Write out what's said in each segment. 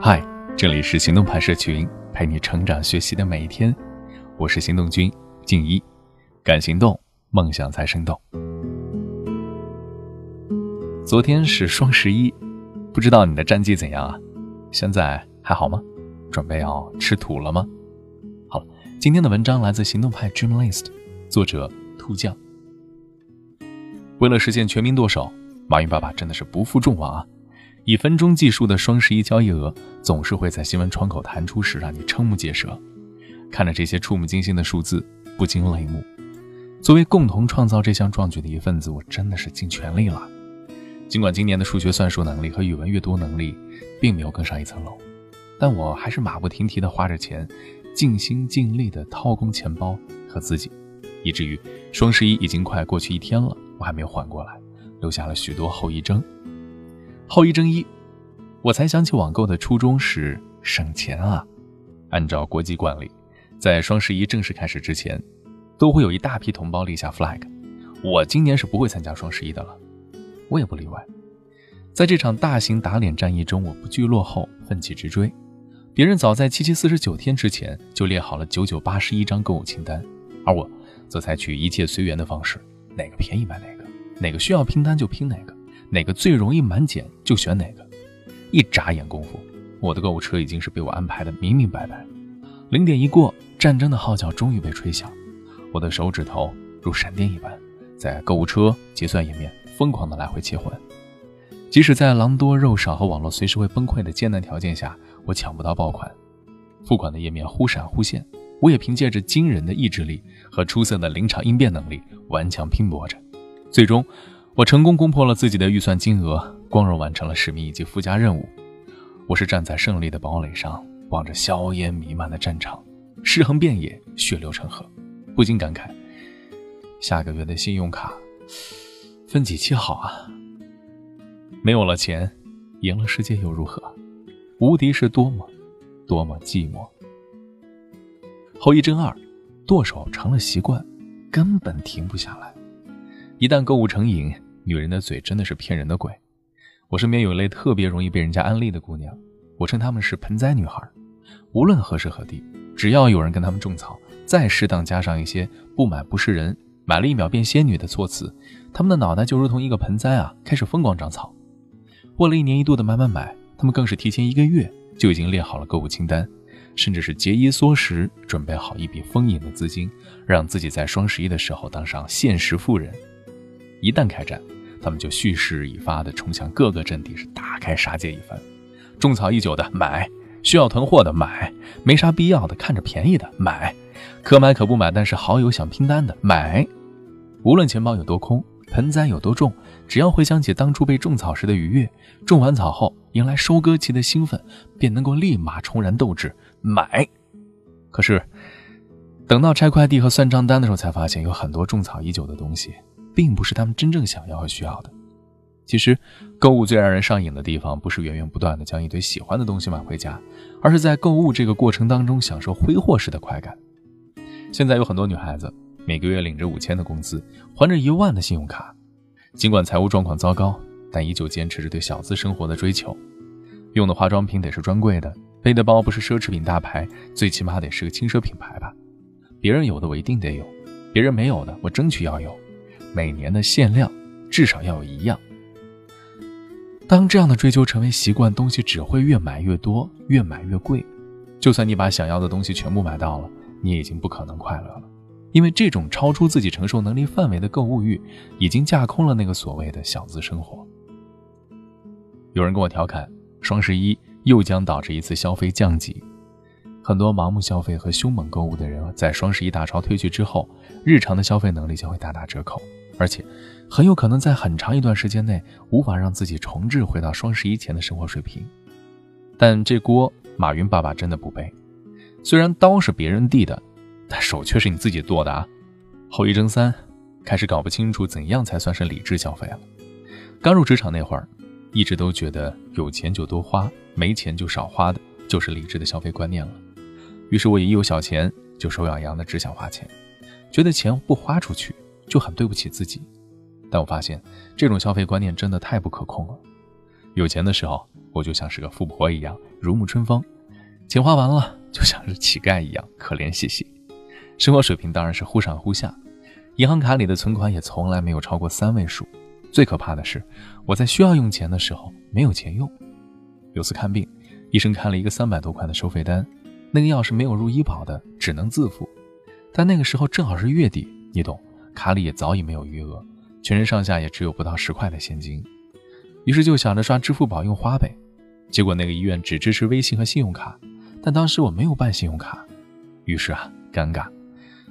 嗨，这里是行动派社群，陪你成长学习的每一天。我是行动君静一，敢行动，梦想才生动。昨天是双十一，不知道你的战绩怎样啊？现在还好吗？准备要吃土了吗？好了，今天的文章来自行动派 Dream List，作者兔酱。为了实现全民剁手，马云爸爸真的是不负众望啊！以分钟计数的双十一交易额总是会在新闻窗口弹出时让你瞠目结舌。看着这些触目惊心的数字，不禁泪目。作为共同创造这项壮举的一份子，我真的是尽全力了。尽管今年的数学算术能力和语文阅读能力并没有更上一层楼，但我还是马不停蹄地花着钱，尽心尽力地掏空钱包和自己，以至于双十一已经快过去一天了，我还没有缓过来，留下了许多后遗症。后遗症一，我才想起网购的初衷是省钱啊。按照国际惯例，在双十一正式开始之前，都会有一大批同胞立下 flag，我今年是不会参加双十一的了，我也不例外。在这场大型打脸战役中，我不惧落后，奋起直追。别人早在七七四十九天之前就列好了九九八十一张购物清单，而我则采取一切随缘的方式，哪个便宜买哪个，哪个需要拼单就拼哪个。哪个最容易满减就选哪个，一眨眼功夫，我的购物车已经是被我安排的明明白白。零点一过，战争的号角终于被吹响，我的手指头如闪电一般，在购物车结算页面疯狂的来回切换。即使在狼多肉少和网络随时会崩溃的艰难条件下，我抢不到爆款，付款的页面忽闪忽现，我也凭借着惊人的意志力和出色的临场应变能力顽强拼搏着，最终。我成功攻破了自己的预算金额，光荣完成了使命以及附加任务。我是站在胜利的堡垒上，望着硝烟弥漫的战场，尸横遍野，血流成河，不禁感慨：下个月的信用卡分几期好啊？没有了钱，赢了世界又如何？无敌是多么多么寂寞。后遗症二：剁手成了习惯，根本停不下来。一旦购物成瘾，女人的嘴真的是骗人的鬼。我身边有一类特别容易被人家安利的姑娘，我称她们是盆栽女孩。无论何时何地，只要有人跟她们种草，再适当加上一些“不买不是人，买了一秒变仙女”的措辞，她们的脑袋就如同一个盆栽啊，开始疯狂长草。为了一年一度的买买买，她们更是提前一个月就已经列好了购物清单，甚至是节衣缩食，准备好一笔丰盈的资金，让自己在双十一的时候当上现实富人。一旦开战，他们就蓄势已发的冲向各个阵地，是大开杀戒一番。种草已久的买，需要囤货的买，没啥必要的看着便宜的买，可买可不买，但是好友想拼单的买。无论钱包有多空，盆栽有多重，只要回想起当初被种草时的愉悦，种完草后迎来收割期的兴奋，便能够立马重燃斗志，买。可是，等到拆快递和算账单的时候，才发现有很多种草已久的东西。并不是他们真正想要和需要的。其实，购物最让人上瘾的地方，不是源源不断的将一堆喜欢的东西买回家，而是在购物这个过程当中享受挥霍式的快感。现在有很多女孩子每个月领着五千的工资，还着一万的信用卡，尽管财务状况糟糕，但依旧坚持着对小资生活的追求。用的化妆品得是专柜的，背的包不是奢侈品大牌，最起码得是个轻奢品牌吧。别人有的我一定得有，别人没有的我争取要有。每年的限量至少要有一样。当这样的追求成为习惯，东西只会越买越多，越买越贵。就算你把想要的东西全部买到了，你也已经不可能快乐了，因为这种超出自己承受能力范围的购物欲，已经架空了那个所谓的小资生活。有人跟我调侃，双十一又将导致一次消费降级。很多盲目消费和凶猛购物的人，在双十一大潮退去之后，日常的消费能力将会大打折扣。而且，很有可能在很长一段时间内无法让自己重置回到双十一前的生活水平。但这锅马云爸爸真的不背。虽然刀是别人递的，但手却是你自己剁的啊！后遗症三，开始搞不清楚怎样才算是理智消费了。刚入职场那会儿，一直都觉得有钱就多花，没钱就少花的就是理智的消费观念了。于是我一有小钱就手痒痒的只想花钱，觉得钱不花出去。就很对不起自己，但我发现这种消费观念真的太不可控了。有钱的时候我就像是个富婆一样如沐春风，钱花完了就像是乞丐一样可怜兮兮，生活水平当然是忽上忽下，银行卡里的存款也从来没有超过三位数。最可怕的是，我在需要用钱的时候没有钱用。有次看病，医生开了一个三百多块的收费单，那个药是没有入医保的，只能自付。但那个时候正好是月底，你懂，卡里也早已没有余额，全身上下也只有不到十块的现金。于是就想着刷支付宝用花呗，结果那个医院只支持微信和信用卡，但当时我没有办信用卡，于是啊，尴尬。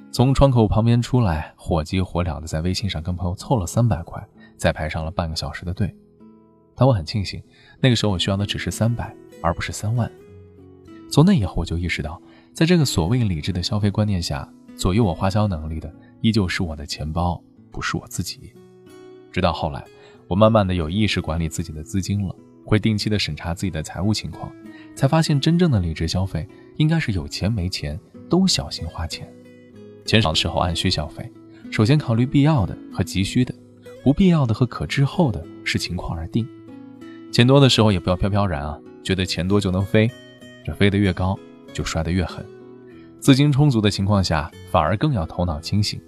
从窗口旁边出来，火急火燎的在微信上跟朋友凑了三百块。再排上了半个小时的队，但我很庆幸，那个时候我需要的只是三百，而不是三万。从那以后，我就意识到，在这个所谓理智的消费观念下，左右我花销能力的依旧是我的钱包，不是我自己。直到后来，我慢慢的有意识管理自己的资金了，会定期的审查自己的财务情况，才发现真正的理智消费应该是有钱没钱都小心花钱，钱少的时候按需消费，首先考虑必要的和急需的。不必要的和可滞后的，视情况而定。钱多的时候也不要飘飘然啊，觉得钱多就能飞，这飞得越高就摔得越狠。资金充足的情况下，反而更要头脑清醒，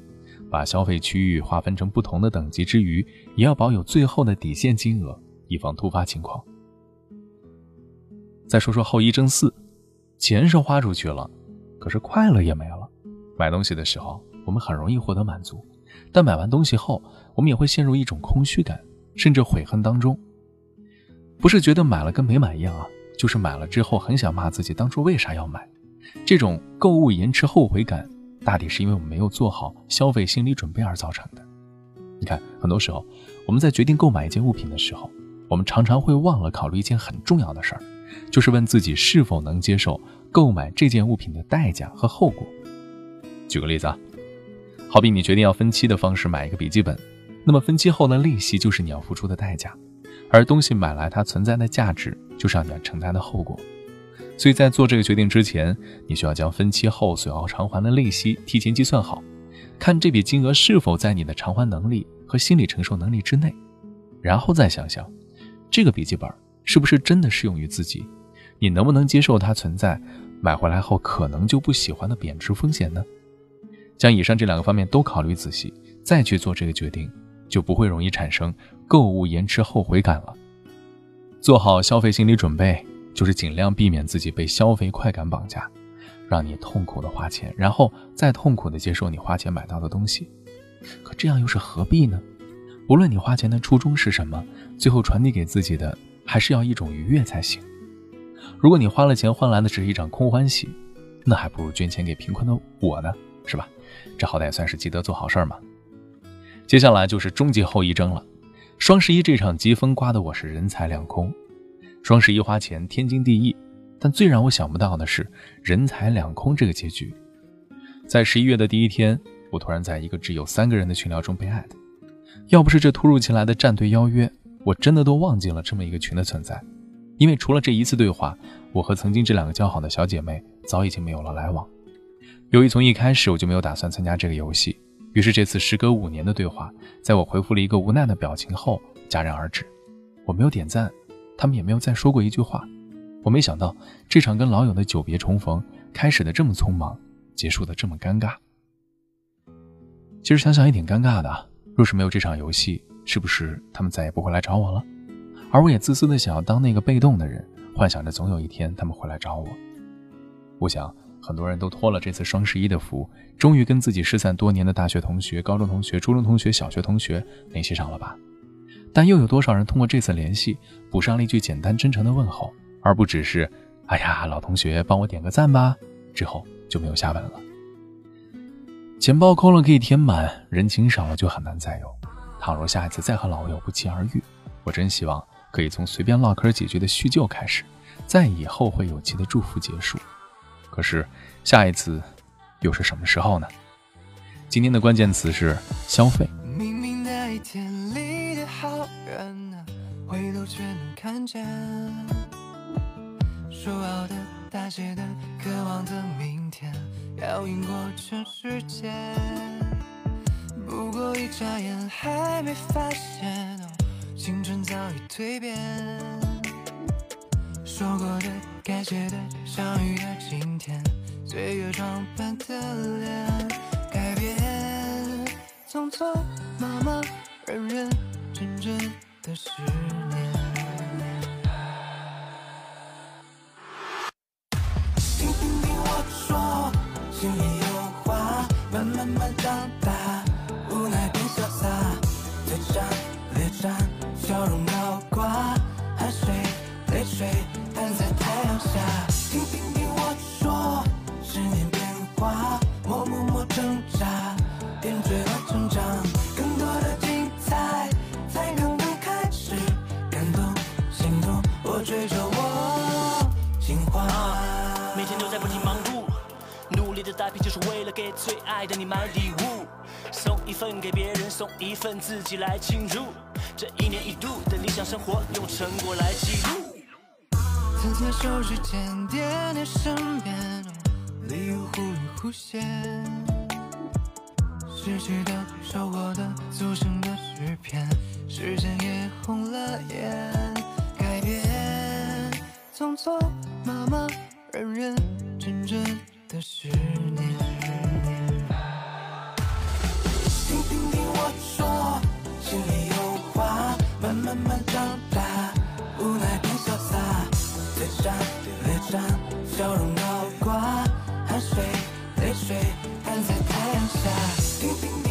把消费区域划分成不同的等级之余，也要保有最后的底线金额，以防突发情况。再说说后遗症四，钱是花出去了，可是快乐也没了。买东西的时候，我们很容易获得满足。但买完东西后，我们也会陷入一种空虚感，甚至悔恨当中。不是觉得买了跟没买一样啊，就是买了之后很想骂自己当初为啥要买。这种购物延迟后悔感，大抵是因为我们没有做好消费心理准备而造成的。你看，很多时候我们在决定购买一件物品的时候，我们常常会忘了考虑一件很重要的事儿，就是问自己是否能接受购买这件物品的代价和后果。举个例子啊。好比你决定要分期的方式买一个笔记本，那么分期后的利息就是你要付出的代价，而东西买来它存在的价值就是要你要承担的后果。所以在做这个决定之前，你需要将分期后所要偿还的利息提前计算好，看这笔金额是否在你的偿还能力和心理承受能力之内，然后再想想，这个笔记本是不是真的适用于自己，你能不能接受它存在买回来后可能就不喜欢的贬值风险呢？将以上这两个方面都考虑仔细，再去做这个决定，就不会容易产生购物延迟后悔感了。做好消费心理准备，就是尽量避免自己被消费快感绑架，让你痛苦的花钱，然后再痛苦的接受你花钱买到的东西。可这样又是何必呢？无论你花钱的初衷是什么，最后传递给自己的还是要一种愉悦才行。如果你花了钱换来的只是一场空欢喜，那还不如捐钱给贫困的我呢，是吧？这好歹算是积德做好事儿嘛。接下来就是终极后遗症了。双十一这场疾风刮得我是人财两空。双十一花钱天经地义，但最让我想不到的是人财两空这个结局。在十一月的第一天，我突然在一个只有三个人的群聊中被艾特。要不是这突如其来的战队邀约，我真的都忘记了这么一个群的存在。因为除了这一次对话，我和曾经这两个交好的小姐妹早已经没有了来往。由于从一开始我就没有打算参加这个游戏，于是这次时隔五年的对话，在我回复了一个无奈的表情后戛然而止。我没有点赞，他们也没有再说过一句话。我没想到这场跟老友的久别重逢，开始的这么匆忙，结束的这么尴尬。其实想想也挺尴尬的，若是没有这场游戏，是不是他们再也不会来找我了？而我也自私的想要当那个被动的人，幻想着总有一天他们会来找我。我想。很多人都托了这次双十一的福，终于跟自己失散多年的大学同学、高中同学、初中同学、小学同学联系上了吧？但又有多少人通过这次联系补上了一句简单真诚的问候，而不只是“哎呀，老同学，帮我点个赞吧”，之后就没有下文了。钱包空了可以填满，人情少了就很难再有。倘若下一次再和老友不期而遇，我真希望可以从随便唠嗑几句的叙旧开始，再以后会有期的祝福结束。可是，下一次又是什么时候呢？今天的关键词是消费。看见。说好的、大写的、渴望的明天，要赢过全世界。不过一眨眼，还没发现，青春早已蜕变。说过的、该写的、相遇的今天，岁月装扮的脸，改变，匆匆忙忙，认认真真的十我追着我进化。每天都在不停忙碌，努力的打拼就是为了给最爱的你买礼物，送一份给别人，送一份自己来庆祝。这一年一度的理想生活，用成果来记录。曾在手指间点点身边，礼物忽隐忽现，失去的、收获的、组成的诗篇，时间也红了眼，改变，匆匆忙忙，认认真真的十年。听听听我说，心里有话，慢慢慢长大，无奈变潇洒，嘴上脸上，笑容高挂，汗水泪水摊在太阳下。听听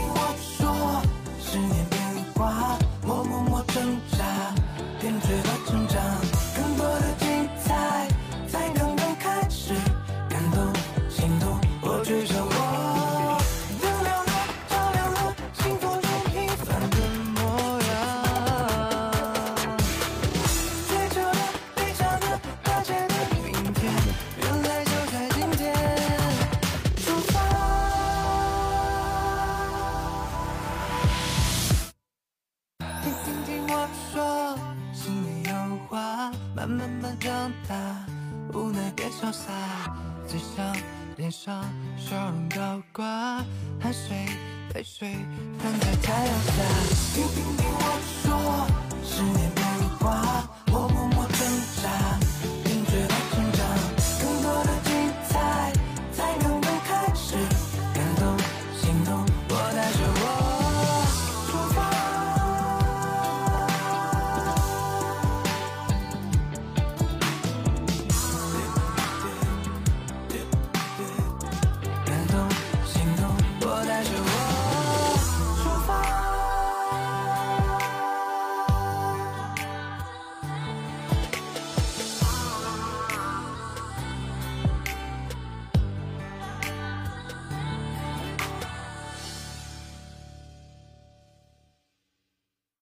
水泪水摊在太阳下。